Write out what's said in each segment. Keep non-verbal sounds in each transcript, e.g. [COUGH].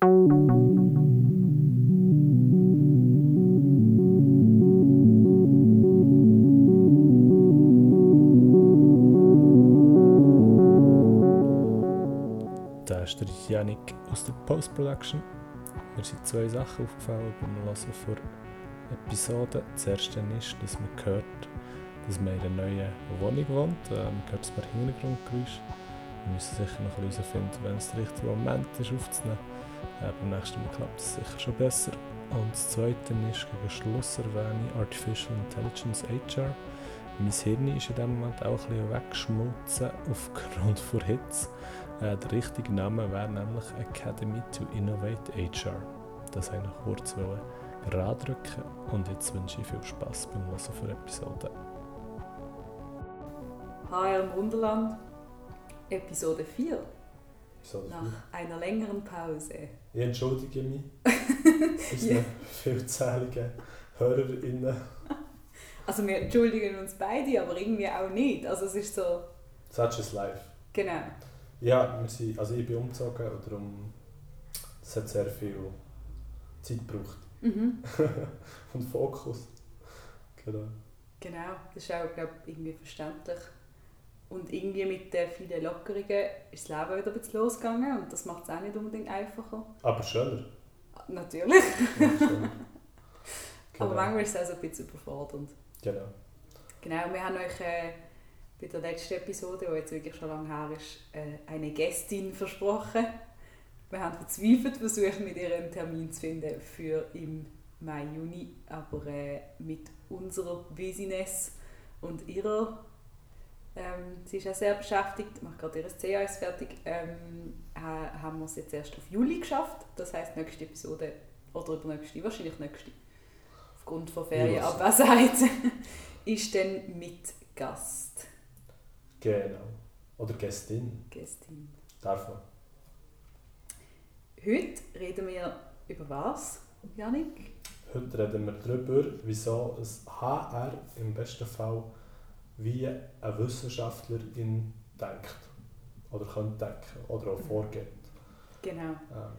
Da ist der Janik aus der Post-Production. Mir sind zwei Sachen aufgefallen beim Hören von Episoden. Das erste ist, dass man hört, dass man in einer neuen Wohnung wohnt. Äh, man hört ein paar Hintergrundgeräusche. Wir müssen sicher noch herausfinden, wenn es der richtige Moment ist aufzunehmen. Äh, beim nächsten Mal klappt es sicher schon besser. Und das zweite ist, gegen Schluss erwähne ich Artificial Intelligence HR. Mein Hirn ist in dem Moment auch ein bisschen weggeschmolzen aufgrund von Hitze. Äh, der richtige Name wäre nämlich Academy to Innovate HR. Das wollte ich kurz gerade drücken und jetzt wünsche ich viel Spaß beim Hören für Episode. HR im Wunderland, Episode 4, Nach einer längeren Pause. Ich entschuldige mich [LAUGHS] unseren Ja. vielzähligen HörerInnen. Also wir entschuldigen uns beide, aber irgendwie auch nicht. Also es ist so, Such is life. genau. Ja, wir sind, also ich bin umgezogen und darum es hat sehr viel Zeit gebraucht Mhm. [LAUGHS] und Fokus. Genau. Genau, das ist auch glaub, irgendwie verständlich. Und irgendwie mit den vielen Lockerungen ist das Leben wieder ein bisschen losgegangen und das macht es auch nicht unbedingt einfacher. Aber schöner. Natürlich. Ja, schöner. [LAUGHS] Aber manchmal ist es auch so ein bisschen überfordernd. Genau. Genau, wir haben euch äh, bei der letzten Episode, die jetzt wirklich schon lange her ist, äh, eine Gästin versprochen. Wir haben verzweifelt versucht, mit ihr einen Termin zu finden für im Mai, Juni, aber äh, mit unserer Business und ihrer, ähm, sie ist auch sehr beschäftigt, macht gerade ihr CAS fertig, ähm, ha- haben wir es jetzt erst auf Juli geschafft. Das heisst, nächste Episode, oder übernächste, wahrscheinlich nächste, aufgrund von Ferienabwesenheit, [LAUGHS] ist dann mit Gast. Genau. Oder Gästin. Gästin. Darf man. Heute reden wir über was, Janik? Heute reden wir darüber, wieso ein HR im besten Fall wie ein Wissenschaftlerin denkt. Oder könnte denken. Oder auch vorgeht. Genau. Ähm,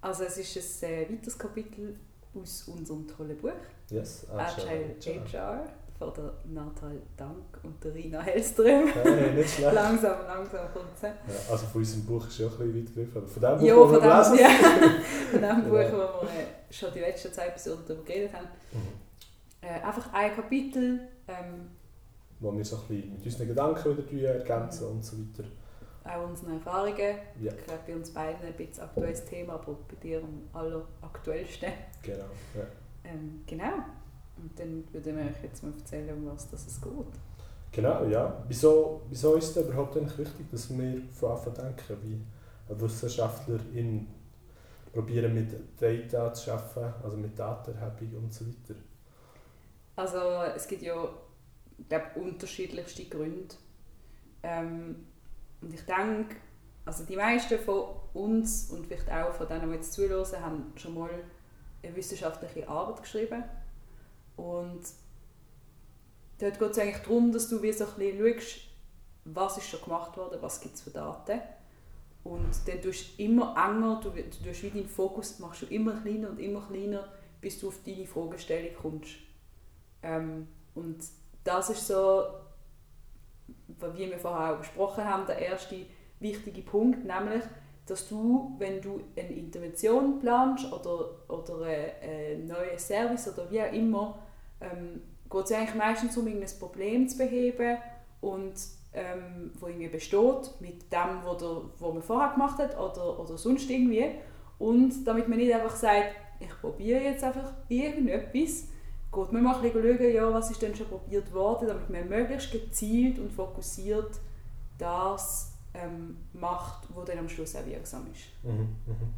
Also es ist ein äh, weiteres Kapitel aus unserem tollen Buch yes, Agile HR von der Natal Dank und der Rina Hellström. Hey, nicht schlecht. [LAUGHS] langsam, langsam kommt. Ja, also von unserem Buch ist ja auch ein bisschen weit Von dem Buch, Ja, von wir dem, lesen. ja, von dem Genau. Buch, wo wir äh, schon die letzten zwei Episoden darüber geredet haben. Mhm. Äh, einfach ein Kapitel, ähm, Wo wir so ein bisschen mit unseren Gedanken wieder ergänzen und so weiter. auch unsere Erfahrungen. Ja, Ich glaube, bei uns beiden ein bisschen aktuelles Thema, aber bei dir am alleraktuellsten. genau. Ja. Ähm, genau. Und dann würde ich euch jetzt mal erzählen, um was das es geht. Genau, ja. Wieso, wieso ist es überhaupt eigentlich wichtig, dass wir von Anfang an denken, wie ein Wissenschaftlerin probieren mit Data zu arbeiten, also mit Datenerhebung und so weiter. Also es gibt ja ich glaube, unterschiedlichste Gründe. Ähm, und ich denke, also die meisten von uns und vielleicht auch von denen, die jetzt zuhören, haben schon mal eine wissenschaftliche Arbeit geschrieben. Und dort geht es eigentlich darum, dass du wie so ein bisschen schaust, was ist schon gemacht worden, was gibt es für Daten. Und dann tust du immer enger, du, du tust wie deinen Fokus machst du immer kleiner und immer kleiner, bis du auf deine Fragestellung kommst. Ähm, und das ist so, wie wir vorher auch besprochen haben, der erste wichtige Punkt, nämlich, dass du, wenn du eine Intervention planst oder, oder einen neuen Service oder wie auch immer, ähm, geht es eigentlich meistens um ein Problem zu beheben und ähm, wo irgendwie besteht mit dem, was der, wo man vorher gemacht hat oder, oder sonst irgendwie. Und damit man nicht einfach sagt, ich probiere jetzt einfach irgendetwas, geht man mal ein bisschen schauen, ja, was ist denn schon probiert worden, damit man möglichst gezielt und fokussiert das ähm, macht, was dann am Schluss auch wirksam ist. Mhm, mhm.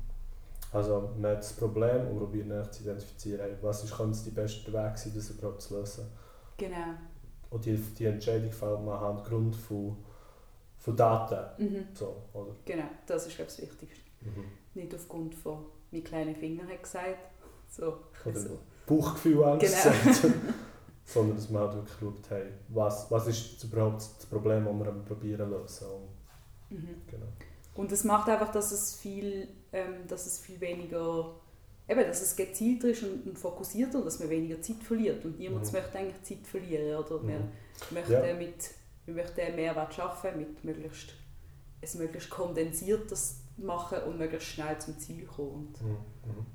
Also man hat das Problem und probiert nach zu identifizieren, was ist, könnte der beste Weg sein, das überhaupt zu lösen. Genau. Und die, die Entscheidung fällt man aufgrund von, von Daten. Mhm. So, oder? Genau, das ist glaube ich, das Wichtigste. Mhm. Nicht aufgrund von «mein kleiner Finger hat gesagt», [LAUGHS] so. Oder so. Bauchgefühl Angst Genau. sagt. [LAUGHS] Sondern dass man halt wirklich schaut, hey, was, was ist überhaupt das Problem, das wir probieren zu lösen. Und, Mhm. genau. Und es macht einfach, dass es viel, ähm, dass es viel weniger, eben, dass es gezielter ist und, und fokussierter dass man weniger Zeit verliert. Und niemand Mhm. möchte eigentlich Zeit verlieren, oder? Wir Mhm. möchten Ja. mit, wir möchten einen Mehrwert schaffen, mit möglichst, es möglichst kondensiertes machen und möglichst schnell zum Ziel kommen. Und Mhm.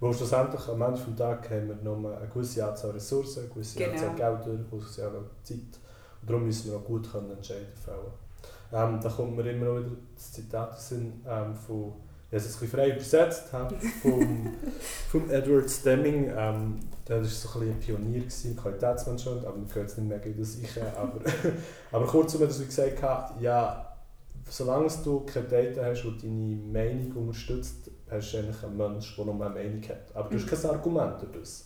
Wo schlussendlich am Ende des Tages haben wir nur eine gewisse Anzahl Ressourcen, eine gewisse Genau. Anzahl Gelder, eine gewisse Anzahl Zeit. Und darum müssen wir auch gut können Entscheidungen fällen. Ähm, da kommt mir immer wieder das Zitat in Sinn, ähm, von, ich habe es ein bisschen frei übersetzt, [LAUGHS] vom, vom Edward Stemming. Ähm, der war so ein bisschen ein Pionier gewesen, Qualitätsmanagement, aber man gehört es nicht mehr gegen das ich. Aber, [LAUGHS] aber kurzum hat er so gesagt, ja, solange du keine Daten hast, die deine Meinung unterstützt, eigentlich einen Menschen, der nur eine Meinung hat. Aber du hast Mhm. kein Argument durch das.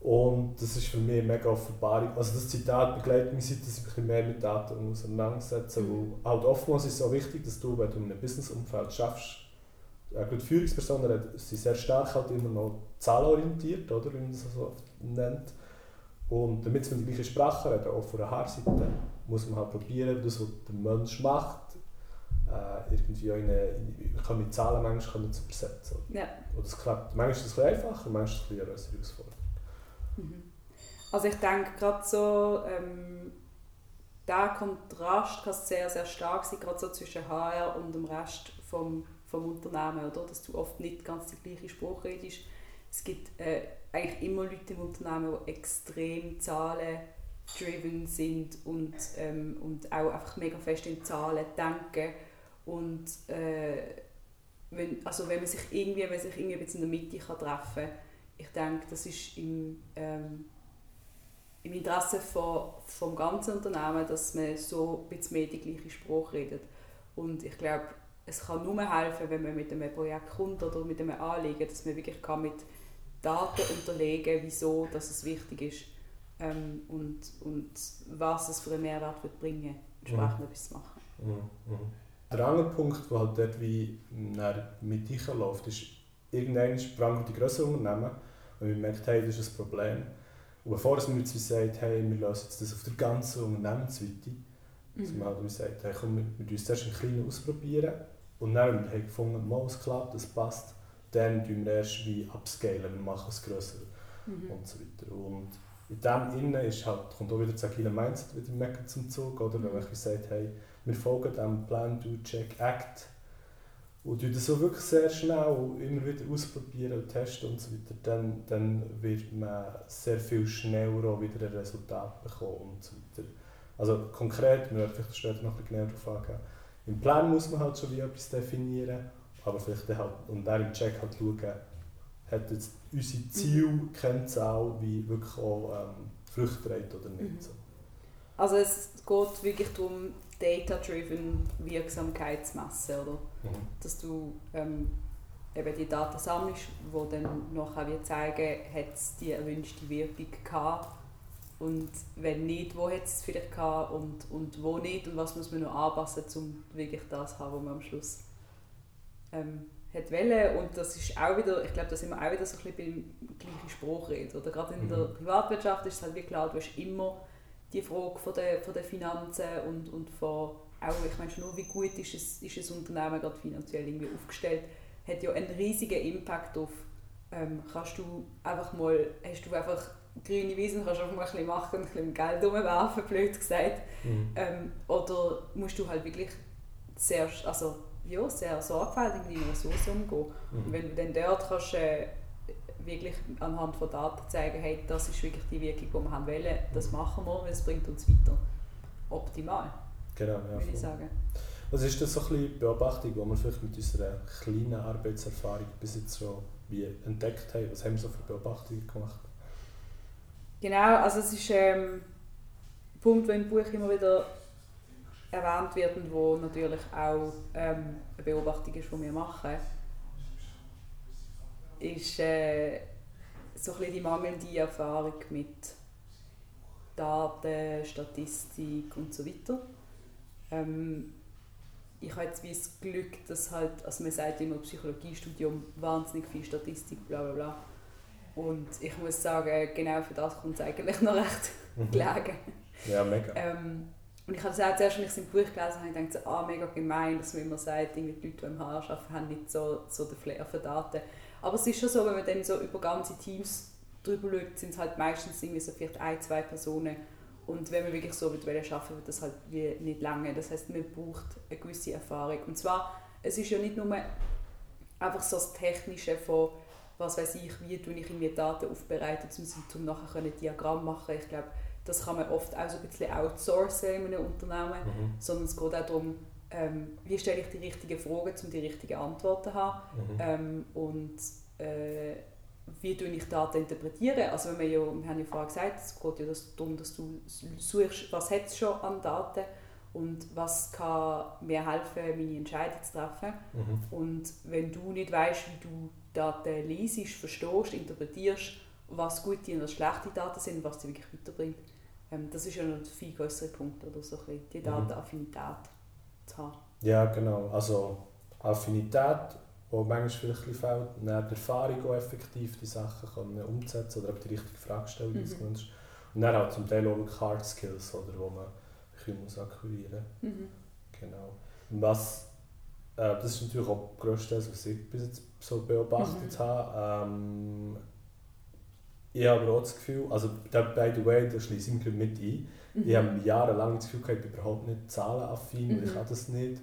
Und das ist für mich eine mega Offenbarung. Also das Zitat begleitet mich, seit ich mich ein mehr mit Daten auseinandersetze. Mhm. Weil halt oftmals ist es auch wichtig, dass du, wenn du in einem Businessumfeld schaffst, eine gute Führungspersonen sind sehr stark halt immer noch zahlenorientiert, oder, wie man das so oft nennt. Und damit man die gleiche Sprache reden, auch von der Haarseite, muss man halt probieren, das, was der Mensch macht, äh, irgendwie eine, in, kann mit Zahlen manchmal zu übersetzen. ja. Und das klappt, manchmal ist es ein einfacher, manchmal ist es eine Herausforderung. Mhm. Also ich denke gerade so, ähm, der Kontrast kann sehr, sehr stark sein, gerade so zwischen HR und dem Rest vom, vom Unternehmen, oder? dass du oft nicht ganz die gleiche Sprache redest. Es gibt äh, eigentlich immer Leute im Unternehmen, die extrem zahlen-driven sind und, ähm, und auch einfach mega fest in Zahlen denken. Und äh, wenn, also wenn man sich irgendwie, wenn sich irgendwie in der Mitte kann treffen kann, ich denke, das ist im, ähm, im Interesse von, vom ganzen Unternehmen, dass man so ein bisschen mehr die gleiche Sprache redet. Und ich glaube, es kann nur helfen, wenn man mit einem Projekt kommt oder mit einem Anliegen, dass man wirklich kann mit Daten unterlegen wieso dass es wichtig ist ähm, und, und was es für einen Mehrwert wird bringen entsprechend Mhm. etwas zu machen. Mhm. Mhm. Der andere Punkt, der halt dort wie mit einläuft, ist, irgendwann allem die grösseren Unternehmen, wenn man merkt, hey, das ist ein Problem. Und bevor es mir sagt, hey, wir lösen jetzt das auf der ganzen Unternehmensweite, dass man halt sagt, hey, komm, wir, wir tun es zuerst im Kleinen ausprobieren und dann, wenn wir haben gefunden, mal, es klappt, es passt, dann tun wir erst wie upscalen, wir machen es grösser Mhm. und so weiter. Und in dem Innen ist halt, kommt auch wieder das agile Mindset wieder mega zum Zug, oder? Wenn man wie sagt, hey, wir folgen dem Plan, Do, Check, Act und das so wirklich sehr schnell immer wieder ausprobieren und testen und so weiter, dann, dann wird man sehr viel schneller auch wieder ein Resultat bekommen und so weiter. Also konkret, wir werden vielleicht später noch ein bisschen genauer darauf eingehen. Im Plan muss man halt schon wie etwas definieren, aber vielleicht dann halt, und dann im Check halt schauen, hat jetzt unsere Zielkennzahl wie wirklich auch ähm, Früchte oder nicht. Mhm. So. Also es geht wirklich darum, data-driven Wirksamkeit zu messen, oder? Mhm. Dass du ähm, eben die Daten sammelst, die dann nachher wie zeigen, hat es die erwünschte Wirkung gehabt und wenn nicht, wo hat es vielleicht gehabt und, und wo nicht und was muss man noch anpassen, um wirklich das zu haben, was man am Schluss ähm, hat wollen. Und das ist auch wieder, ich glaube, da sind wir auch wieder so ein bisschen beim gleichen Spruch reden. Oder gerade in der Mhm. Privatwirtschaft ist es halt wie klar, du hast immer die Frage von der, von der Finanzen und, und von auch, ich meine nur, wie gut ist es, ist ein Unternehmen gerade finanziell irgendwie aufgestellt, hat ja einen riesigen Impact auf, ähm, kannst du einfach mal, hast du einfach grüne Wiesen, kannst du einfach mal ein bisschen machen und ein bisschen Geld umwerfen, blöd gesagt. Mhm. Ähm, oder musst du halt wirklich sehr, also, ja, sehr sorgfältig mit deinen Ressourcen umgehen. Und Mhm. wenn du dann dort kannst, äh, wirklich anhand von Daten zeigen, hey, das ist wirklich die Wirkung, die wir haben wollen, das Mhm. machen wir, weil es bringt uns weiter. Optimal, Genau, ja. würde ich sagen. Was ist das so ein bisschen Beobachtung, die wir vielleicht mit unserer kleinen Arbeitserfahrung bis jetzt schon wie entdeckt haben? Was haben wir so für Beobachtungen gemacht? Genau, also es ist ähm, ein Punkt, der im Buch immer wieder erwähnt wird und wo natürlich auch ähm, eine Beobachtung ist, die wir machen, ist äh, so ein bisschen die mangelnde Erfahrung mit Daten, Statistik und so weiter. Ähm, ich habe jetzt wie das Glück, dass halt, also man sagt immer, Psychologiestudium, wahnsinnig viel Statistik, bla bla bla. Und ich muss sagen, genau für das kommt es eigentlich noch recht Mhm. gelegen. Ja, mega. Ähm, Und ich habe das auch zuerst, als ich es im Buch gelesen habe, gedacht, so, ah, mega gemein, dass man immer sagt, die Leute, die im HR arbeiten, haben nicht so, so den Flair für Daten. Aber es ist schon so, wenn man dann so über ganze Teams drüber schaut, sind es halt meistens irgendwie so vielleicht ein, zwei Personen. Und wenn man wirklich so mit arbeiten wird das halt wie nicht lange. Das heißt, man braucht eine gewisse Erfahrung. Und zwar, es ist ja nicht nur einfach so das Technische von, was weiß ich, wie tue ich irgendwie Daten aufbereiten, um nachher ein Diagramm machen. Ich glaube, das kann man oft auch so ein bisschen outsourcen in einem Unternehmen, mhm. sondern es geht auch darum, ähm, wie stelle ich die richtigen Fragen, um die richtigen Antworten zu haben mhm. ähm, und äh, wie tue ich Daten interpretieren. Also wenn man ja, wir haben ja vorher gesagt, es geht ja darum, dass du suchst, was hat es schon an Daten und was kann mir helfen, meine Entscheidung zu treffen. Mhm. Und wenn du nicht weißt, wie du Daten liest, verstehst, interpretierst, was gute und was schlechte Daten sind, was sie wirklich weiterbringt, ähm, das ist ja noch ein viel größerer Punkt, oder so ein die mhm. Datenaffinität zu haben. Ja, genau. Also Affinität, die manchmal vielleicht ein fehlt, dann die Erfahrung auch effektiv die Sachen können umzusetzen oder die richtige Frage stellen, die mhm. Und dann auch zum Teil auch Hard Skills, oder, wo man ein muss akquirieren muss. Mhm. Genau. Was, äh, das ist natürlich auch das Größte, was ich bis jetzt so beobachtet mhm. habe. Ähm, ich habe aber auch das Gefühl, also by the way, da schließe ich mich mit ein. Mhm. Ich habe jahrelang das Gefühl, ich bin überhaupt nicht zahlenaffin, mhm. ich kann das nicht.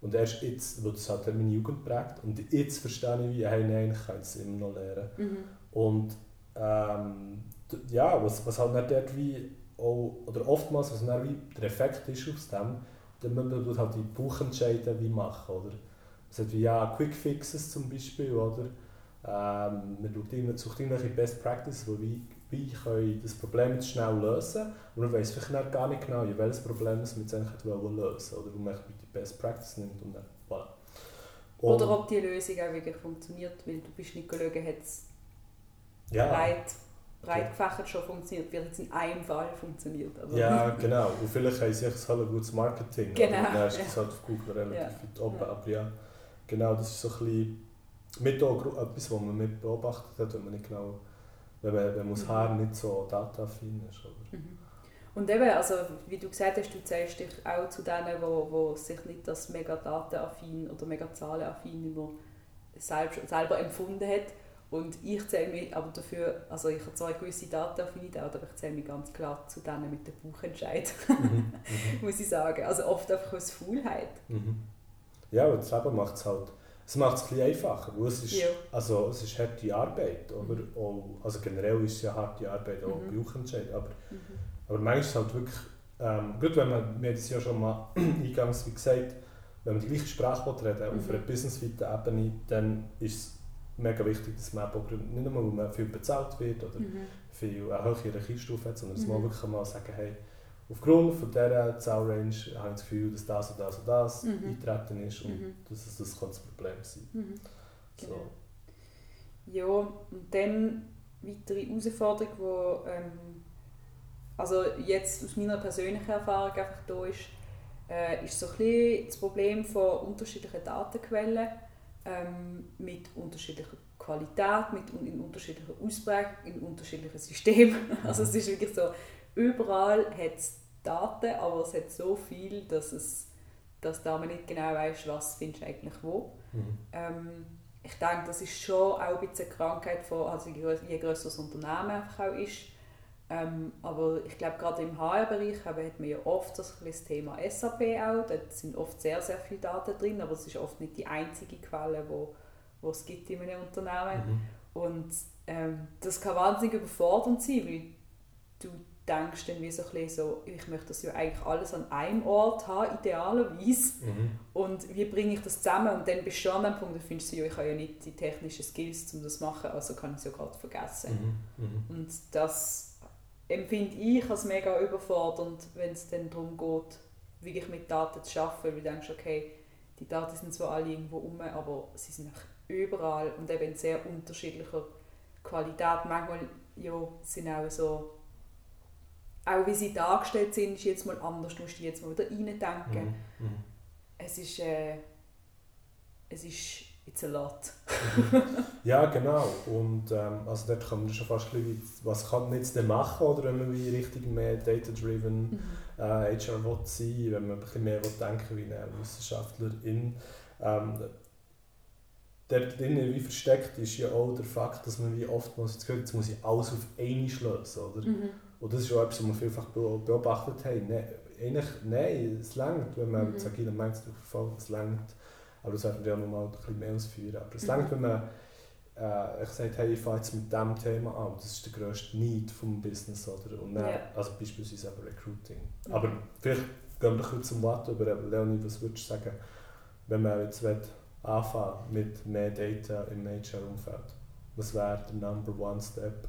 Und erst jetzt, wo das halt meine Jugend prägt, und jetzt verstehe ich, wie, hey, nein, ich kann es immer noch lernen. Mhm. Und ähm, ja, was, was halt nicht dort wie, auch, oder oftmals, was dann wie der Effekt ist aus dem, dann man halt die Buchentscheide wie machen, oder? Es hat wie ja Quick Fixes zum Beispiel, oder? Ähm, man sucht irgendwelche Best Practices, wo wie, wie können das Problem jetzt schnell lösen und man weiß vielleicht gar nicht genau, welches Problem man jetzt eigentlich lösen will, oder wo man die Best Practice nimmt und dann voilà. Und oder ob die Lösung auch wirklich funktioniert, weil du bist nicht geschaut, hat es ja. breit, breit gefächert schon funktioniert, wird jetzt in einem Fall funktioniert. Aber ja, [LAUGHS] genau. Und vielleicht haben sie ein halt gutes Marketing. Genau. Und dann ist [LAUGHS] es halt auf Google relativ ja. weit oben. Ja. Aber ja, genau, das ist so ein bisschen mit auch etwas, was man mit beobachtet hat, wenn man nicht genau, wenn man, man aus Haar nicht so dataaffin ist. Oder? Mhm. Und eben, also wie du gesagt hast, du zählst dich auch zu denen, wo, wo sich nicht das mega datenaffin oder mega zahlenaffin immer selbst, selber empfunden hat. Und ich zähle mich aber dafür, also ich habe zwar eine gewisse Datenaffinität, aber ich zähle mich ganz klar zu denen mit dem Buchentscheid, mhm. mhm. [LAUGHS] muss ich sagen. Also oft einfach aus Faulheit. Mhm. Ja, aber Leben macht es halt es macht es ein bisschen einfacher, weil es ist, ja. also, es ist harte Arbeit, aber mhm. auch, also generell ist es ja harte Arbeit, auch mhm. Bauchentscheid, aber, mhm. aber manchmal ist es halt wirklich, ähm, gut, wenn man, wir haben es ja schon mal [CLEARS THROAT] eingangs wie gesagt, wenn man die gleiche Sprache reden mhm. auf einer businessweiten Ebene, dann ist es mega wichtig, dass man nicht nur, weil man viel bezahlt wird oder mhm. viel eine hohe Hierarchiestufe hat, sondern dass man mhm. wirklich mal sagen, hey, aufgrund von dieser Zahlrange habe ich das Gefühl, dass das und das und das mhm. eintreten ist und mhm. dass es das kann das Problem sein mhm. so. Genau. Ja, und dann weitere Herausforderung, die ähm, also jetzt aus meiner persönlichen Erfahrung einfach da ist, äh, ist so ein bisschen das Problem von unterschiedlichen Datenquellen ähm, mit unterschiedlicher Qualität, mit in unterschiedlicher Ausprägung, in unterschiedlichen Systemen. [LAUGHS] Also es ist wirklich so, überall hat es Daten, aber es hat so viel, dass, es, dass da man nicht genau weiß, was findest du eigentlich wo. Mhm. Ähm, ich denke, das ist schon auch ein bisschen eine Krankheit, von, also je größer das Unternehmen einfach auch ist. Ähm, aber ich glaube, gerade im HR-Bereich hat man ja oft das, das Thema SAP auch. Da sind oft sehr, sehr viele Daten drin, aber es ist oft nicht die einzige Quelle, wo, wo es gibt in einem Unternehmen. Mhm. Und ähm, das kann wahnsinnig überfordernd sein, weil du denkst dann wie so ein bisschen so, ich möchte das ja eigentlich alles an einem Ort haben, idealerweise. Mhm. Und wie bringe ich das zusammen? Und dann bist du schon an dem Punkt, da findest du, ja, ich habe ja nicht die technischen Skills, um das zu machen, also kann ich es ja gerade vergessen. Mhm. Mhm. Und das empfinde ich als mega überfordernd, wenn es dann darum geht, wirklich mit Daten zu arbeiten, weil du denkst, okay, die Daten sind zwar alle irgendwo rum, aber sie sind überall und eben in sehr unterschiedlicher Qualität. Manchmal ja, sind auch so auch wie sie dargestellt sind, ist jetzt mal anders. Du musst jetzt mal wieder reindenken. Mhm. Mhm. Es ist, äh, es ist it's a lot. Mhm. ja, genau. Und ähm, also dort kann man schon fast ein bisschen, was kann man jetzt denn machen, oder wenn man wie richtig mehr data-driven mhm. äh, HR will sein, wenn man ein bisschen mehr will denken wie eine Wissenschaftlerin. Ähm, dort drin wie versteckt ist ja auch der Fakt, dass man wie oftmals das Gefühl jetzt muss ich alles auf einmal lösen, oder? Mhm. Und das ist auch etwas, was wir vielfach beobachtet haben. Ne, eigentlich, nein, es längt, wenn man mhm. das agile Mindset verfolgt, es längt. Aber das werden wir ja noch mal ein bisschen mehr ausführen. Aber es mhm. längt, wenn man äh, ich sage, hey, ich fange jetzt mit diesem Thema an. Das ist der grösste Need vom Business. Oder? Und dann, ja. Also beispielsweise eben Recruiting. Mhm. Aber vielleicht gehen wir kurz zum Wort über. Leonie, was würdest du sagen, wenn man jetzt will, anfangen mit mehr Data im HR-Umfeld? Was wäre der Number One Step?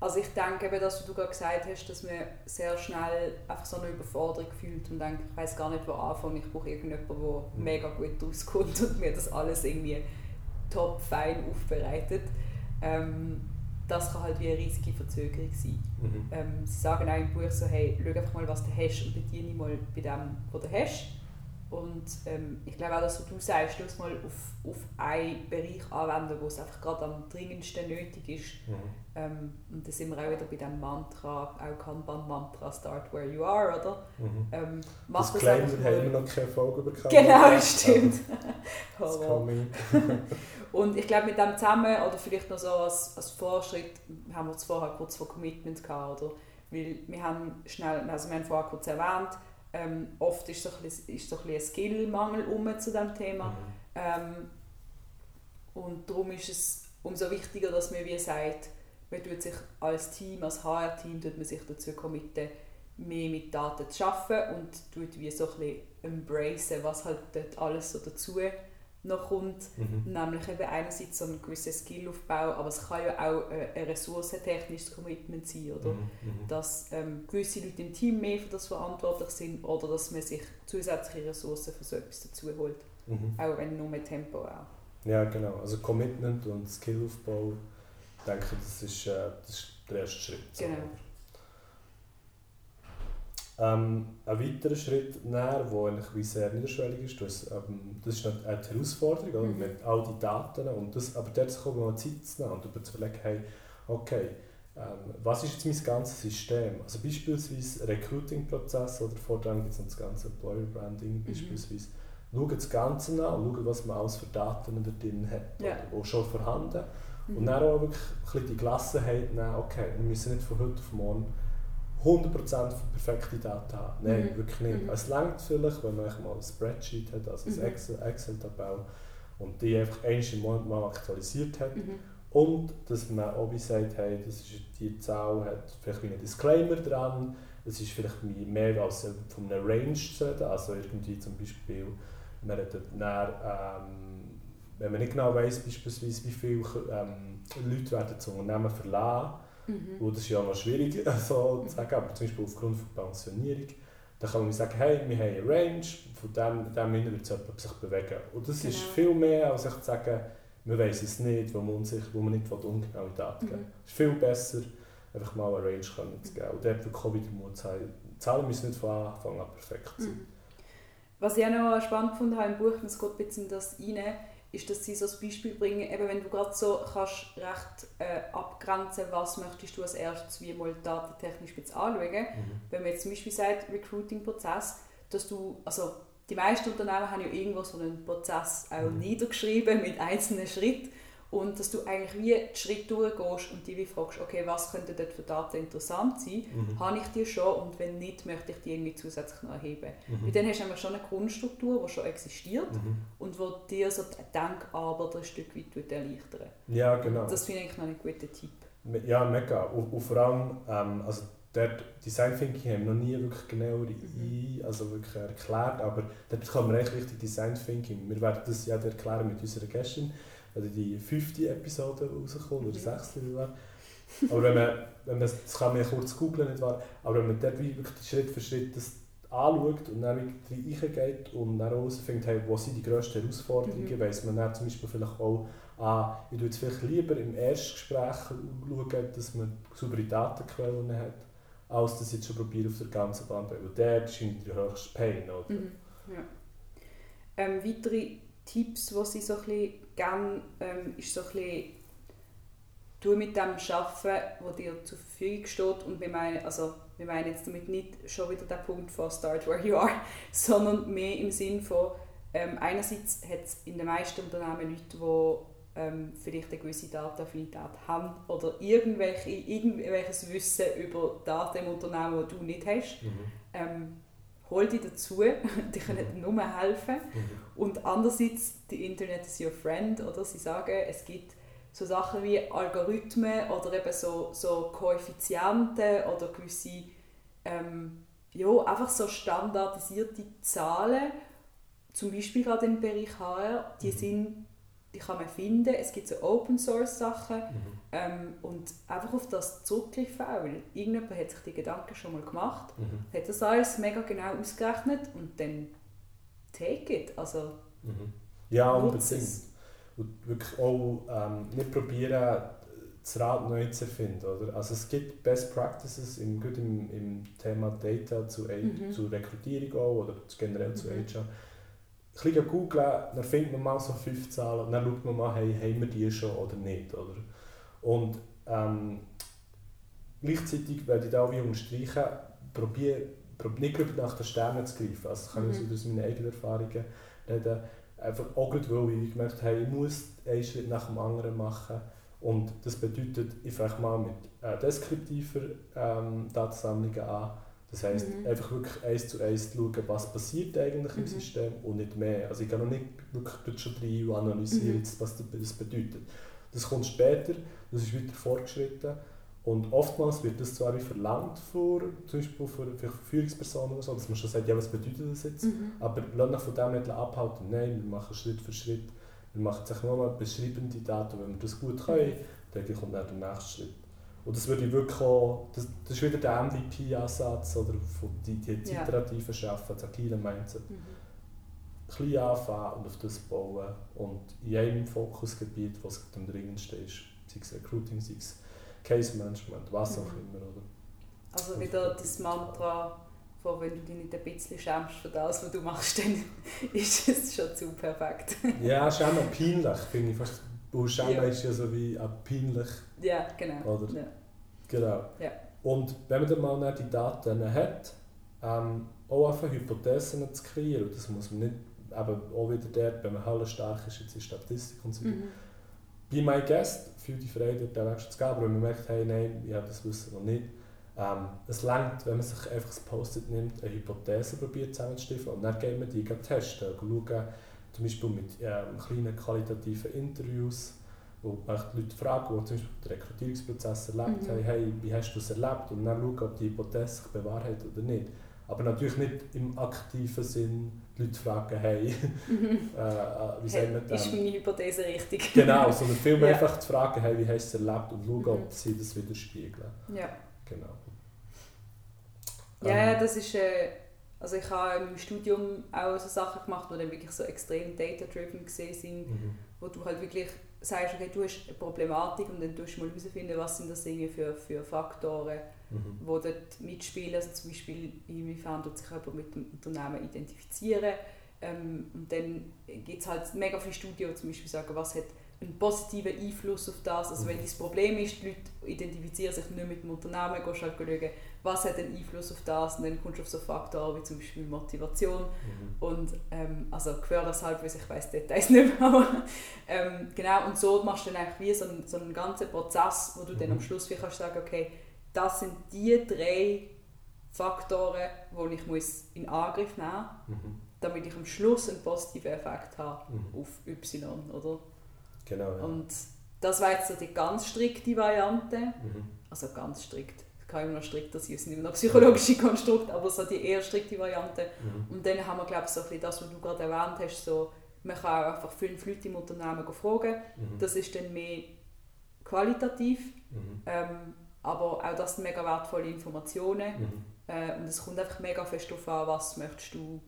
Also ich denke eben, dass du gerade gesagt hast, dass man sehr schnell einfach so eine Überforderung fühlt und denkt, ich weiß gar nicht, wo anfangen, ich brauche irgendjemanden, der mhm. mega gut rauskommt und mir das alles irgendwie top fein aufbereitet. Ähm, das kann halt wie eine riesige Verzögerung sein. Mhm. Ähm, sie sagen auch im Buch so, hey, schau einfach mal, was du hast und bediene mal bei dem, was du hast. Und ähm, ich glaube auch, dass du sagst, du mal auf, auf einen Bereich anwenden, wo es einfach gerade am dringendsten nötig ist. Mhm. Ähm, und da sind wir auch wieder bei dem Mantra, auch Kanban-Mantra, start where you are, oder? Mhm. Ähm, das Claim haben wir noch keine Folge bekommen. Genau, stimmt. [LAUGHS] [LAUGHS] und ich glaube, mit dem zusammen, oder vielleicht noch so als, als Vorschritt, haben wir es vorher kurz vor Commitment gehabt, oder? Weil wir haben schnell, also wir haben vorher kurz erwähnt, ähm, oft ist so ein, bisschen, ist so ein, ein Skillmangel um zu diesem Thema. Mhm. Ähm, und darum ist es umso wichtiger, dass man wie sagt, man tut sich als Team, als HR-Team, tut man sich dazu committen, mehr mit Daten zu arbeiten und tut wie so ein bisschen embracen, was halt dort alles so dazu noch kommt. Mhm. Nämlich eben einerseits so ein gewisser Skillaufbau, aber es kann ja auch äh, ein ressourcentechnisches Commitment sein, oder? Mhm. mhm. Dass ähm, gewisse Leute im Team mehr für das verantwortlich sind oder dass man sich zusätzliche Ressourcen für so etwas dazu holt. Mhm. Auch wenn nur mit Tempo auch. Ja, genau. Also Commitment und Skillaufbau, ich denke, das ist, äh, das ist der erste Schritt. Genau. Ähm, ein weiterer Schritt näher, der eigentlich sehr niederschwellig ist, das, ähm, das ist eine Herausforderung oder? Mhm. mit all die Daten. Und das, aber dort kommt man Zeit zu nehmen und über zu überlegen, hey, okay, ähm, was ist jetzt mein ganzes System? Also beispielsweise Recruiting-Prozess oder vorher gibt es das ganze Employer Branding mhm. beispielsweise. Schauen das Ganze an und schauen, was man alles für Daten da drin hat, ja. oder, schon vorhanden. Mhm. Und dann auch wirklich ein bisschen die Gelassenheit nehmen, okay, wir müssen nicht von heute auf morgen 100% perfekte Daten haben. Nein, mhm. wirklich nicht. Mhm. Es langt vielleicht, wenn man mal ein Spreadsheet hat, also mhm. eine Excel-Tabelle, und die einfach einmal im Monat mal aktualisiert hat. Mhm. Und dass man auch sagt, hey, das ist, die Zahl hat vielleicht einen Disclaimer dran, es ist vielleicht mehr als von einer Range zu reden, also irgendwie zum Beispiel, man hat dann, ähm, wenn man nicht genau weiß, beispielsweise wie viele ähm, Leute werden das Unternehmen verlassen, Mhm. Und das ist ja noch schwierig [LAUGHS] so zu sagen, aber zum Beispiel aufgrund von Pensionierung, da kann man sagen, hey, wir haben eine Range, von dem, dem wird sich bewegen. Und das genau. ist viel mehr, als ich zu sagen, wir wissen es nicht, wo man, sich, wo man nicht ungenaue Daten geben mhm. Es ist viel besser, einfach mal eine Range können zu geben. Und dort wirklich auch wieder Mut sein. Die Zahlen müssen nicht von Anfang an perfekt sein. Mhm. Was ich auch noch spannend fand im Buch, das geht ein bisschen das rein, ist, dass sie so ein Beispiel bringen, eben wenn du gerade so kannst recht äh, abgrenzen, was möchtest du als erstes wie mal datentechnisch jetzt anschauen. Mhm. Wenn man jetzt zum Beispiel sagt, Recruiting-Prozess, dass du, also die meisten Unternehmen haben ja irgendwo so einen Prozess auch mhm. niedergeschrieben mit einzelnen Schritten und dass du eigentlich wie die Schritte durchgehst und die fragst, okay, was könnte dort für Daten interessant sein? Mhm. Habe ich die schon und wenn nicht, möchte ich die irgendwie zusätzlich noch erheben. Mhm. Weil dann hast du schon eine Grundstruktur, die schon existiert mhm. und wo dir so die Denkarbeit ein Stück weit erleichtern Ja, genau. Das finde ich noch einen guten Tipp. Ja, mega. Und, und vor allem, ähm, also dort Design Thinking haben wir noch nie wirklich genau mhm. also wirklich erklärt, aber dort kann man eigentlich richtig Design Thinking. Wir werden das ja erklären mit unserer Gästin oder die fünfte Episode rauskommt, oder sechste, Aber wenn man, wenn man, das kann man ja kurz googeln, nicht wahr? Aber wenn man dort wirklich Schritt für Schritt das anschaut und dann reingeht und dann herausfindet, hey, wo sind die grössten Herausforderungen, mhm. weiss man dann zum Beispiel vielleicht auch, ah, ich tue jetzt vielleicht lieber im Erstgespräch schauen, dass man saubere Datenquellen hat, als dass ich jetzt schon probiere auf der ganzen Bandbreite. Weil der scheint der höchste Pain, oder? Mhm. Ja. Ähm, weitere Tipps, die sie so ein bisschen gerne ähm, ist so ein bisschen, du mit dem arbeiten, was dir zur Verfügung steht und wir meinen, also wir meinen jetzt damit nicht schon wieder den Punkt von Start Where You Are, [LAUGHS] sondern mehr im Sinn von, ähm, einerseits hat es in den meisten Unternehmen Leute, die ähm, vielleicht eine gewisse Datenaffinität haben oder irgendwelche, irgendwelches Wissen über Daten im Unternehmen, die du nicht hast. Mhm. Hol die dazu, [LAUGHS] die können mhm. nur helfen. Mhm. Und andererseits, die Internet is your friend, oder? Sie sagen, es gibt so Sachen wie Algorithmen oder eben so, so Koeffizienten oder gewisse, ähm, ja, einfach so standardisierte Zahlen, zum Beispiel gerade im Bereich HR, die mhm. sind die kann man finden. Es gibt so Open Source Sachen mhm. Ähm, und einfach auf das zurückgreifen auch, weil irgendjemand hat sich die Gedanken schon mal gemacht, mhm. hat das alles mega genau ausgerechnet und dann take it. Also, mhm. Ja, unbedingt. Und wirklich auch ähm, nicht probieren, das Rad neu zu erfinden. Oder? Also es gibt Best Practices im, gut im, im Thema Data zu, mhm. zu Rekrutierung auch, oder generell zu HR mhm ein bisschen googeln, dann findet man mal so fünf Zahlen und dann schaut man mal, hey, haben wir die schon oder nicht. Oder? Und ähm, gleichzeitig werde ich da auch wie unterstreichen, probiere nicht nach den Sternen zu greifen. Also das kann mhm. ich aus meinen eigenen Erfahrungen reden. Einfach auch gut, weil ich gemerkt habe, ich muss einen Schritt nach dem anderen machen. Und das bedeutet, ich fange mal mit äh, deskriptiver ähm, Datensammlungen an das heisst, mhm. einfach wirklich eins zu eins schauen, was passiert eigentlich mhm. im System und nicht mehr. Also ich kann noch nicht wirklich dort schon rein und analysieren, mhm. was das bedeutet. Das kommt später, das ist weiter fortgeschritten und oftmals wird das zwar wie verlangt vor, zum Beispiel für, für Führungspersonen oder so, dass man schon sagt, ja was bedeutet das jetzt, mhm. aber lass nach von dem nicht abhalten, nein, wir machen Schritt für Schritt, wir machen jetzt nur mal beschreibende Daten, wenn wir das gut können, dann kommt dann der nächste Schritt. Und das würde ich wirklich auch, das, das ist wieder der MVP-Ansatz oder von die, die, die ja. iterativen Schaffen, das agile Mindset. Mhm. Klein anfangen und auf das bauen und in einem Fokusgebiet, was am dringendsten ist, sei es Recruiting, sei es Case Management, was auch mhm. immer. Oder? Also wieder das Mantra von wenn du dich nicht ein bisschen schämst für das, was du machst, dann [LAUGHS] ist es schon zu perfekt. ja, schämen peinlich, finde ich fast Schämen ja. ist ja so wie ein peinlich. Ja, genau. Oder? Ja. Genau. Ja. Und wenn man dann mal die Daten hat, ähm, auch einfach Hypothesen zu kreieren, das muss man nicht, aber auch wieder dort, wenn man halt stark ist jetzt in Statistik und so mhm. Be my guest, für die Freude, den Werkstatt zu geben, aber wenn man merkt, hey, nein, ich habe das Wissen noch nicht, ähm, es langt, wenn man sich einfach das Post-it nimmt, eine Hypothese probiert zusammenzustiften und dann geht man die testen, schauen, zum Beispiel mit ähm, kleinen qualitativen Interviews, wo die Leute fragen, die zum Beispiel den Rekrutierungsprozess erlebt mhm. haben, hey, wie hast du es erlebt? Und dann schauen, ob die Hypothese sich bewahrheitet oder nicht. Aber natürlich nicht im aktiven Sinn, Leute fragen, hey, mhm. [LAUGHS] äh, äh, wie sagen wir das? Ist meine Hypothese richtig? genau, sondern vielmehr [LAUGHS] ja. einfach zu fragen, hey, wie hast du es erlebt und schauen, mhm. ob sie das widerspiegeln. Ja. Genau. Ja, ähm, das ist... Äh also ich habe im Studium auch so Sachen gemacht, die dann wirklich so extrem data-driven sind, mhm. wo du halt wirklich sagst, okay, du hast eine Problematik und dann tust du mal herausfinden, was sind das Dinge für, für Faktoren, mhm. die dort mitspielen. Also zum Beispiel, inwiefern tut sich jemand mit dem Unternehmen identifizieren. Ähm, und dann gibt es halt mega viele Studien, die zum Beispiel sagen, was hat einen positiven Einfluss auf das. Also wenn mhm. das Problem ist, die Leute identifizieren sich nicht mit dem Unternehmen, gehst halt schauen, was hat einen Einfluss auf das und dann kommst du auf so Faktoren wie zum Beispiel Motivation mhm. und ähm, also gefährlichhalb, weil ich weiß Details [LAUGHS] nicht mehr, ähm, genau und so machst du dann eigentlich wie so einen, so einen ganzen Prozess, wo du mhm. dann am mhm. Schluss wie kannst sagen, okay, das sind die drei Faktoren, die ich muss in Angriff nehmen muss, mhm. damit ich am Schluss einen positiven Effekt habe mhm. auf Y, oder? Genau, ja. Und das war jetzt so die ganz strikte Variante. Mhm. Also ganz strikt. Kann immer noch strikter sein, es sind immer noch psychologische Konstrukte, aber so die eher strikte Variante. Mhm. Und dann haben wir, glaube ich, so ein das, was du gerade erwähnt hast, so, man kann auch einfach fünf Leute im Unternehmen fragen. Mhm. Das ist dann mehr qualitativ, mhm. ähm, aber auch das sind mega wertvolle Informationen. Mhm. Äh, und es kommt einfach mega fest darauf an, was möchtest du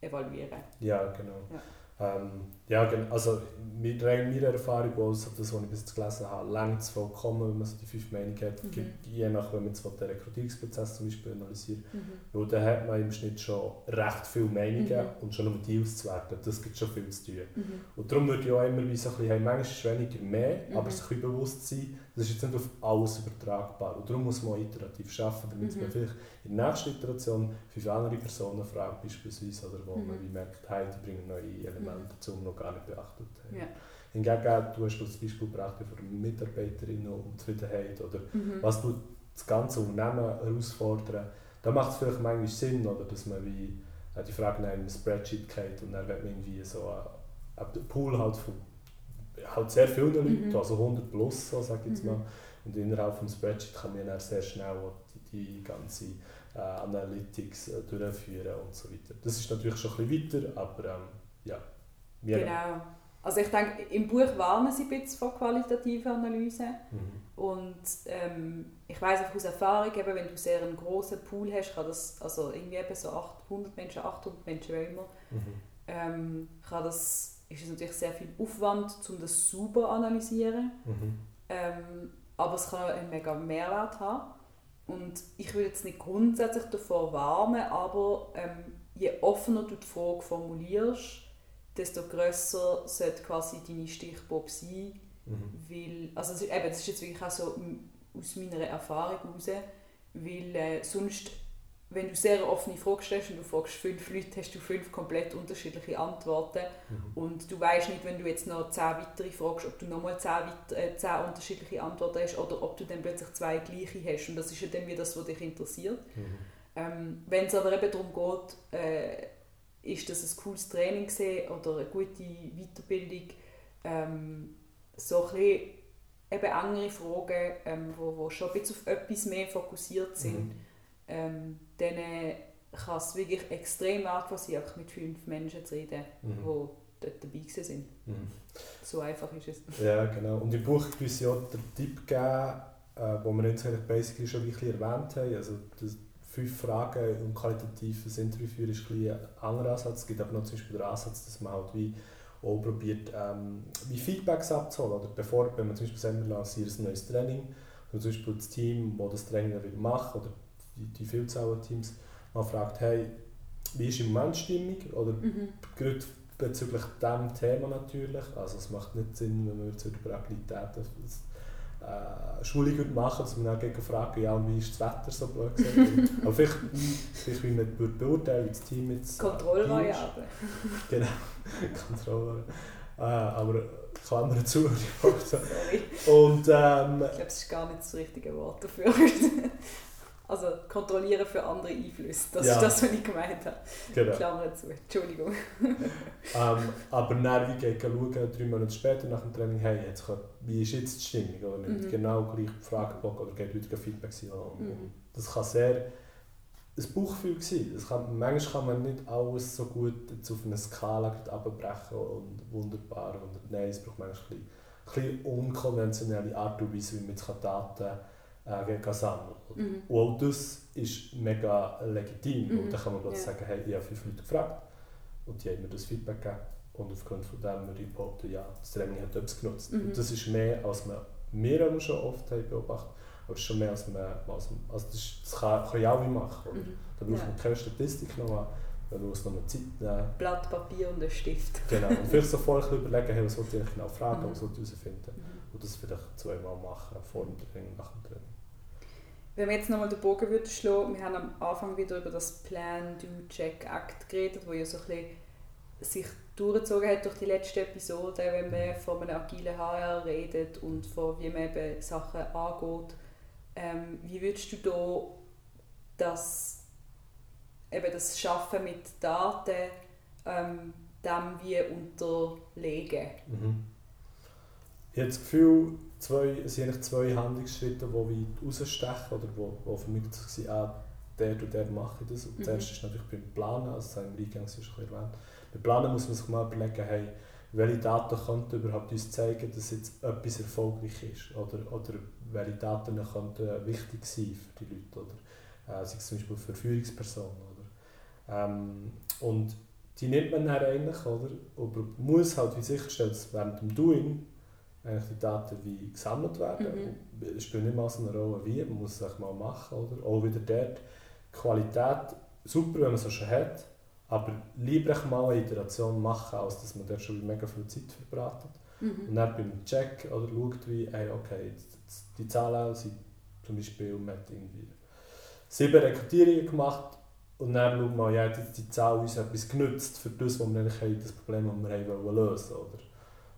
evaluieren. Ja, genau. Ja. Ähm, ja, also mit meiner Erfahrung, also das, was ich bis jetzt gelesen habe, längt es vollkommen, wenn man so die fünf Meinungen hat. Mhm. Je nach, wenn man jetzt den Rekrutierungsprozess zum Beispiel analysiert, mhm. weil dann hat man im Schnitt schon recht viele Meinungen mhm. und schon um die auszuwerten, das gibt schon viel zu tun. Mhm. Und darum würde ich auch immer wie so ein bisschen, hey, manchmal ist weniger mehr, mhm. aber sich bewusst sein, das ist jetzt nicht auf alles übertragbar. Und darum muss man iterativ arbeiten, damit man mhm. vielleicht in der nächsten Iteration fünf andere Personen fragt, beispielsweise, oder wo man wie merkt, hey, die bringen neue Elemente dazu, die wir noch gar nicht beachtet haben. Ja. Hingegen, du hast das Beispiel gebracht von Mitarbeiterinnen und Zufriedenheit oder mhm. was du das ganze Unternehmen herausfordern, da macht es vielleicht manchmal Sinn, oder, dass man wie äh, die Frage nach einem Spreadsheet geht und dann wird man irgendwie so einen Pool halt von halt sehr vielen Leuten, mhm. also 100 plus, so sage ich jetzt mhm. mal. Und innerhalb des Spreadsheet kann man dann sehr schnell die, die ganze äh, Analytics äh, durchführen und so weiter. Das ist natürlich schon ein bisschen weiter, aber ähm, ja. Genau. Also ich denke, im Buch warnen sie ein bisschen vor qualitativen Analysen. Mhm. Und ähm, ich weiß aus Erfahrung, eben, wenn du sehr einen grossen Pool hast, kann das, also irgendwie eben so 800 Menschen, 800 Menschen, wie immer, mhm. ähm, kann das, ist es natürlich sehr viel Aufwand, um das sauber zu analysieren. Mhm. Ähm, aber es kann einen mega Mehrwert haben. Und ich will jetzt nicht grundsätzlich davor warnen, aber ähm, je offener du die Frage formulierst, desto grösser sollte quasi deine Stichprobe sein. Mhm. Weil, also eben, das ist jetzt wirklich auch so aus meiner Erfahrung heraus, weil äh, sonst, wenn du sehr offene Fragen stellst und du fragst fünf Leute, hast du fünf komplett unterschiedliche Antworten mhm. und du weißt nicht, wenn du jetzt noch zehn weitere fragst, ob du nochmal zehn, äh, zehn unterschiedliche Antworten hast oder ob du dann plötzlich zwei gleiche hast und das ist ja dann wieder das, was dich interessiert. Mhm. Ähm, wenn es aber eben darum geht, äh, ist das ein cooles Training oder eine gute Weiterbildung, ähm, so ein bisschen eben engere Fragen, ähm, wo, wo schon ein bisschen auf etwas mehr fokussiert sind, mhm. ähm, dann kann es wirklich extrem wertvoll sein, einfach mit fünf Menschen zu reden, mhm. die dort dabei sind. Mhm. So einfach ist es. Ja, genau. Und im Buch gibt es ja auch den Tipp geben, äh, wo wir jetzt eigentlich basically schon ein bisschen erwähnt haben, also das, fünf Fragen und qualitatives Interview führen ist ein, ein anderer Ansatz. Es gibt aber noch zum Beispiel den Ansatz, dass man halt wie auch probiert, ähm, wie Feedbacks abzuholen. Oder bevor, wenn man zum Beispiel sagen wir lanciert ein neues Training, und zum Beispiel das Team, das das Training dann macht, oder die, die Vielzahl an Teams, man fragt, hey, wie ist im Moment Stimmung? Oder mhm. gerade bezüglich diesem Thema natürlich. Also es macht nicht Sinn, wenn wir jetzt über Agilität äh, Schulung machen, dass man dann gegen fragen, ja, wie ist das Wetter so blöd gesagt. [LAUGHS] Aber vielleicht, vielleicht wie man beurteilen, wie das Team jetzt... Äh, Kontrollvariable. genau, [LAUGHS] Kontrollvariable. Äh, aber Klammern zu. [LAUGHS] Und, ähm, ich glaube, das ist gar nicht das richtige Wort dafür. Also kontrollieren für andere Einflüsse. Das ja. ist das, was ich gemeint habe. Genau. Klammern zu. Entschuldigung. [LAUGHS] ähm, aber dann, wie geht schauen, drei Monate später nach dem Training, hey, jetzt, wie ist jetzt die Stimmung? Oder nicht mhm. genau gleich Fragebogen oder geht wieder Feedback sein? Mhm. Das kann sehr ein Bauchgefühl sein. Das kann, manchmal kann man nicht alles so gut jetzt auf eine Skala abbrechen und wunderbar. Und nein, es braucht manchmal ein bisschen, ein bisschen unkonventionelle Art und Weise, wie man Daten äh, sammeln mhm. Und auch das ist mega legitim. Mhm. Und dann kann man ja. sagen, hey, ich habe fünf Leute gefragt und die haben mir das Feedback gegeben. Und aufgrund von dem würde ich behaupten, ja, das Training hat etwas genutzt. Mhm. Und das ist mehr, als man wir schon oft haben beobachtet aber das ist schon mehr, als man, als man also das, das kann, kann ja alle machen. Mhm. Da braucht ja. man keine Statistik noch, man muss noch eine Zeit nehmen. Blatt Papier und einen Stift. genau, und vielleicht so [LAUGHS] vorher überlegen, hey, was wollte ich genau fragen, mhm. was wollte ich herausfinden. Mhm. Und das vielleicht zweimal machen, vor dem Training, nach dem Training. Wenn wir jetzt nochmal den Bogen würden schlagen, wir haben am Anfang wieder über das Plan, Do, Check, Act geredet, wo ja so ein bisschen sich durchgezogen hat durch die letzte Episode, wenn man von einem agilen HR redet und von wie man eben Sachen angeht. Ähm, wie würdest du da das, eben das Schaffen mit Daten ähm, dem wie unterlegen? Mhm. Ich habe das Gefühl, zwei, es sind eigentlich zwei Handlungsschritte, die weit rausstechen oder wo, wo für mich das war, ah, der und der mache ich das. Und mhm. das erste ist natürlich beim Planen, also das haben wir eingangs schon erwähnt. Beim Planen muss man sich mal überlegen, hey, welche Daten könnten überhaupt uns zeigen, dass jetzt etwas erfolgreich ist oder, oder welche Daten könnten wichtig sein für die Leute oder äh, sei es zum Beispiel für Führungspersonen. Oder, ähm, und die nimmt man dann eigentlich, oder? Aber man muss halt wie sicherstellen, dass während dem Doing eigentlich die Daten wie gesammelt werden. Mhm. Es spielt nicht mal so eine Rolle wie, man muss es mal machen, oder? Auch wieder dort, Qualität, super, wenn man es schon hat, aber lieber mal eine Iteration machen, als dass man dort schon mega viel Zeit verbratet. Mhm. Und dann beim Check oder schaut, wie, hey, okay, die Zahlen sind zum Beispiel, man hat irgendwie sieben Rekrutierungen gemacht und dann schaut man, ja, hat die Zahl uns etwas genützt für das, was wir eigentlich haben, das Problem, das wir haben wollen lösen oder?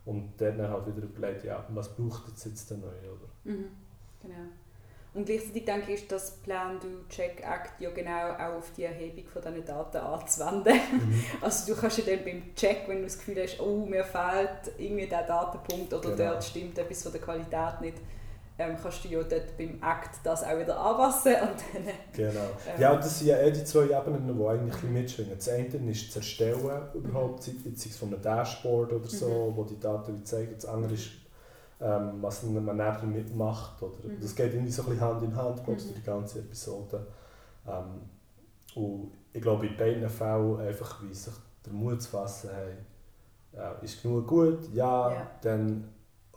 Und dann halt wieder überlegt, ja, was braucht es jetzt denn neu, oder? Mhm. Genau. Und gleichzeitig denke ich, ist das Plan Do Check Act ja genau auch auf die Erhebung von diesen Daten anzuwenden. Mhm. [LAUGHS] Also du kannst ja dann beim Check, wenn du das Gefühl hast, oh, mir fehlt irgendwie der Datenpunkt oder Genau. dort stimmt etwas von der Qualität nicht, ähm, kannst du ja dort beim Act das auch wieder anpassen und dann... Genau. Ähm. Ja, das sind ja eh die zwei Ebenen, die eigentlich mitschwingen. Das eine ist das Erstellen überhaupt, sei es von einem Dashboard oder so, Mhm. wo die Daten zeigen. Das andere ist, ähm, was man nachher damit macht. Oder? Mhm. Das geht irgendwie so ein bisschen Hand in Hand, glaube ich, Mhm. die ganze Episode. Ähm, und ich glaube, in beiden Fällen einfach, wie sich der Mut zu fassen, hey, ja, ist genug gut, ja, Ja. dann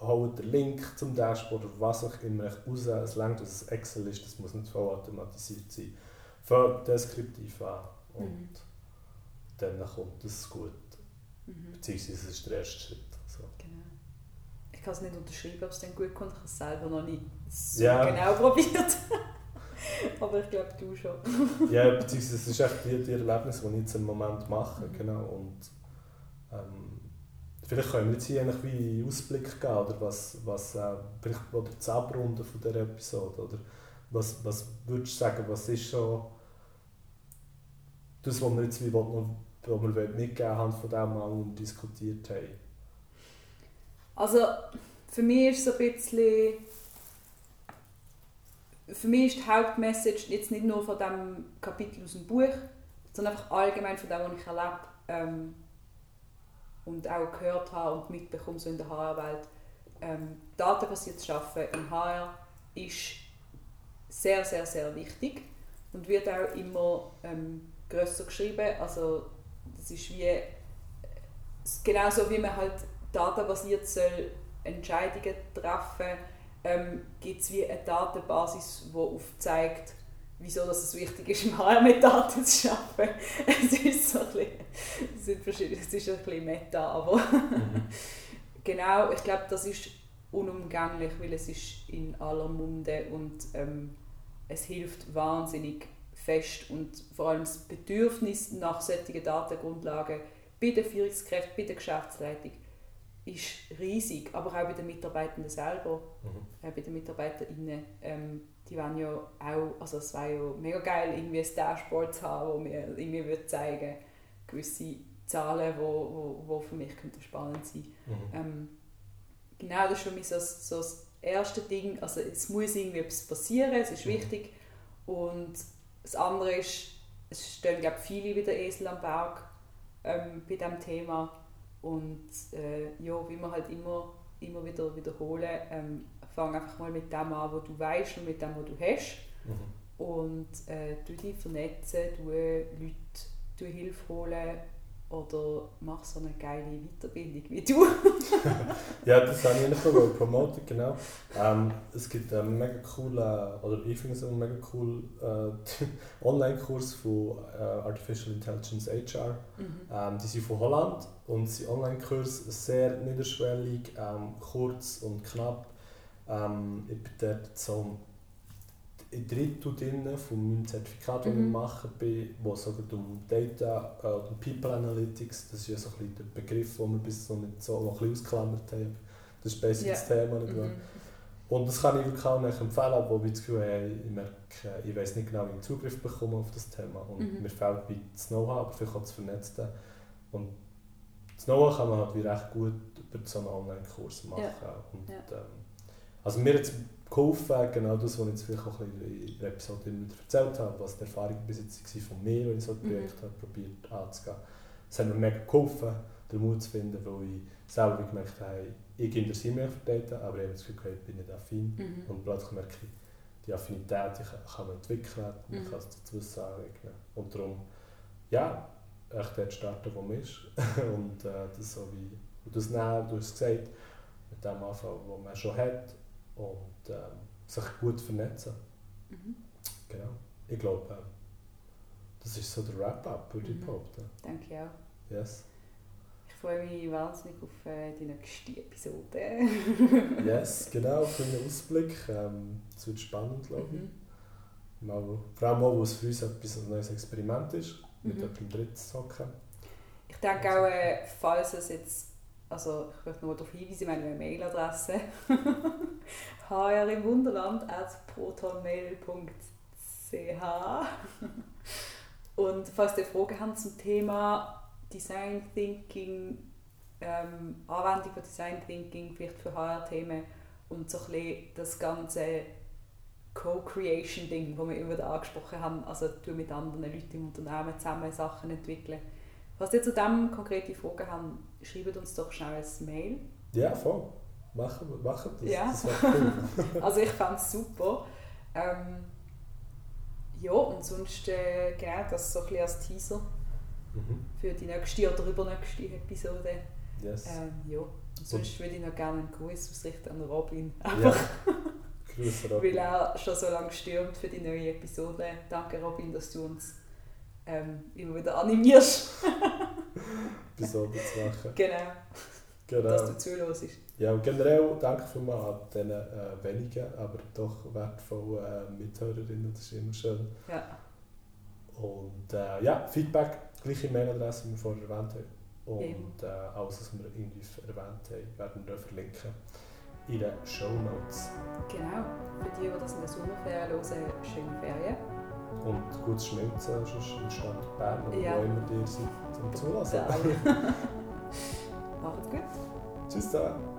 holt den Link zum Dashboard oder was auch immer raus. Es langt, dass es Excel ist, das muss nicht voll automatisiert sein. Fängt deskriptiv an und Mhm. dann kommt das gut. Mhm. Beziehungsweise es ist der erste Schritt. So. Genau. Ich kann es nicht unterschreiben, ob es dann gut kommt. Ich habe es selber noch nicht so Ja. genau probiert. [LAUGHS] Aber ich glaube, du schon. Ja, beziehungsweise es ist echt die, die Erlebnisse, die ich jetzt im Moment mache. Mhm. Genau. Und, ähm, vielleicht können wir jetzt hier einen Ausblick geben, oder was, was äh, oder das Abrunden von dieser Episode. Oder was, was würdest du sagen, was ist so das, was wir jetzt wie wollen, was wir mitgeben haben von dem, was wir diskutiert haben? Also, für mich ist es ein bisschen... Für mich ist die Hauptmessage jetzt nicht nur von dem Kapitel aus dem Buch, sondern einfach allgemein von dem, was ich erlebe ähm, und auch gehört habe und mitbekomme so in der HR-Welt. Ähm, zu arbeiten im HR ist sehr, sehr, sehr wichtig und wird auch immer ähm, grösser geschrieben. Also das ist wie genauso wie man halt datenbasiert soll Entscheidungen treffen, ähm, gibt es wie eine Datenbasis, die aufzeigt, wieso dass es wichtig ist, im HR mit Daten zu arbeiten. Es ist so ein bisschen, es sind verschiedene, es ist ein bisschen meta, aber [LAUGHS] genau, ich glaube, das ist unumgänglich, weil es ist in aller Munde und ähm, es hilft wahnsinnig fest und vor allem das Bedürfnis nach solchen Datengrundlagen bei den Führungskräften, bei der Geschäftsleitung ist riesig, aber auch bei den Mitarbeitenden selber, Mhm. bei den MitarbeiterInnen. Ähm, die wollen ja auch, also es wäre ja mega geil, irgendwie ein Dashboard zu haben, wo mir irgendwie würde zeigen gewisse Zahlen, die wo, wo, wo für mich könnten spannend sein Mhm. ähm, Genau, das ist für mich so, das- so das erste Ding. Also es muss irgendwie etwas passieren, es ist Mhm. wichtig. Und das andere ist, es stehen glaube ich, viele wieder Esel am Berg ähm, bei diesem Thema. Und äh, ja, wie wir halt immer, immer wieder wiederholen, ähm, fang einfach mal mit dem an, was du weißt und mit dem, was du hast. Mhm. Und äh, du dich vernetzen, du Leute du Hilfe holen oder mach so eine geile Weiterbildung wie du. [LAUGHS] Ja, das habe ich eigentlich noch promoten, genau. Ähm, es gibt einen mega coolen, oder ich finde es einen mega coolen äh, [LAUGHS] Online-Kurs von äh, Artificial Intelligence HR. Ähm, die sind von Holland und sind Online-Kurs sehr niederschwellig, ähm, kurz und knapp. Ähm, ich bin dort so ein Drittel drin von meinem Zertifikat, das Mhm. ich mache, bin, wo es um Data äh, und People Analytics, das ist ja so ein bisschen der Begriff, den wir bis noch nicht so noch ein bisschen ausklammert haben. Das ist basic das Thema nicht? Mhm. Und das kann ich wirklich auch nicht empfehlen, wo ich das Gefühl habe, ich merke, ich weiß nicht genau, wie ich Zugriff bekomme auf das Thema. Und Mhm. mir fehlt bei das Know-how, aber vielleicht auch das Vernetzte. Und das Know-how kann man halt wie recht gut über so einen Online-Kurs machen. Und, Ja. ähm, also mir hat geholfen, genau das, was ich jetzt vielleicht auch in der Episode immer erzählt habe, was die Erfahrung bis jetzt war von mir, wenn ich so ein Mhm. Projekt habe probiert anzugehen. Es hat mir mega geholfen, den Mut zu finden, weil ich selber gemerkt habe, ich interessiere mich für Data, aber ich habe das Gefühl, ich bin nicht affin. Mhm. Und plötzlich merke ich, die Affinität die kann, kann man entwickeln, man Mhm. kann es zu Wissen aneignen. Und darum, ja, echt dort starten, wo man ist. [LAUGHS] und äh, das so wie, und das nehmen, du hast es gesagt, mit dem anfangen, was man schon hat und ähm, sich gut vernetzen. Mhm. Genau. Ich glaube, äh, das ist so der Wrap-up, würde ich Mhm. behaupten. Denke ich auch. Yes. Ich freue mich wahnsinnig auf äh, die nächste Episode. [LAUGHS] Yes, genau, für einen Ausblick. Ähm, Es wird spannend, glaube ich. Mhm. Mal, vor allem auch, weil es für uns etwas ein neues Experiment ist, mit Mhm. jemandem dritten zu hocken. Ich denke auch, äh, falls es jetzt, also ich möchte nur darauf hinweisen, wir haben eine Mailadresse [LAUGHS] hr im Wunderland at protonmail.ch und falls ihr Fragen habt zum Thema Design Thinking, ähm, Anwendung von Design Thinking, vielleicht für HR-Themen und so ein bisschen das ganze Co-Creation-Ding, das wir immer wieder angesprochen haben, also mit anderen Leuten im Unternehmen zusammen Sachen entwickeln. Falls ihr zu dem konkrete Fragen habt, schreibt uns doch schnell ein Mail. Ja, voll. Machen wir machen das. Ja. Das cool. [LAUGHS] Also ich fände es super. Ähm, ja, und sonst äh, genau das so ein bisschen als Teaser mhm. für die nächste oder übernächste Episode. Yes. Ähm, ja, und sonst würde ich noch gerne einen Gruß ausrichten an Robin. ja. [LAUGHS] Grüße, Weil Robin. er schon so lange stürmt für die neue Episode. Danke Robin, dass du uns ähm, immer wieder animierst. [LAUGHS] Episode zu machen. genau, dass Genau. du zuhörst. Ja, und generell danke vielmals an diesen äh, wenigen, aber doch wertvollen äh, Mithörerinnen. Das ist immer schön. Ja. Und äh, ja, Feedback, gleiche Mailadresse, wie wir vorher erwähnt haben. Und äh, alles, was wir irgendwie erwähnt haben, werden wir verlinken in den Show Notes. Genau, für die, die das in der Sommerferien hören, schöne Ferien. Und gutes Schmelzen, sonst im Standort Bern Ja. wo immer ihr seid zum Zulassen. [LAUGHS] [LAUGHS] Macht's gut. Tschüss zusammen.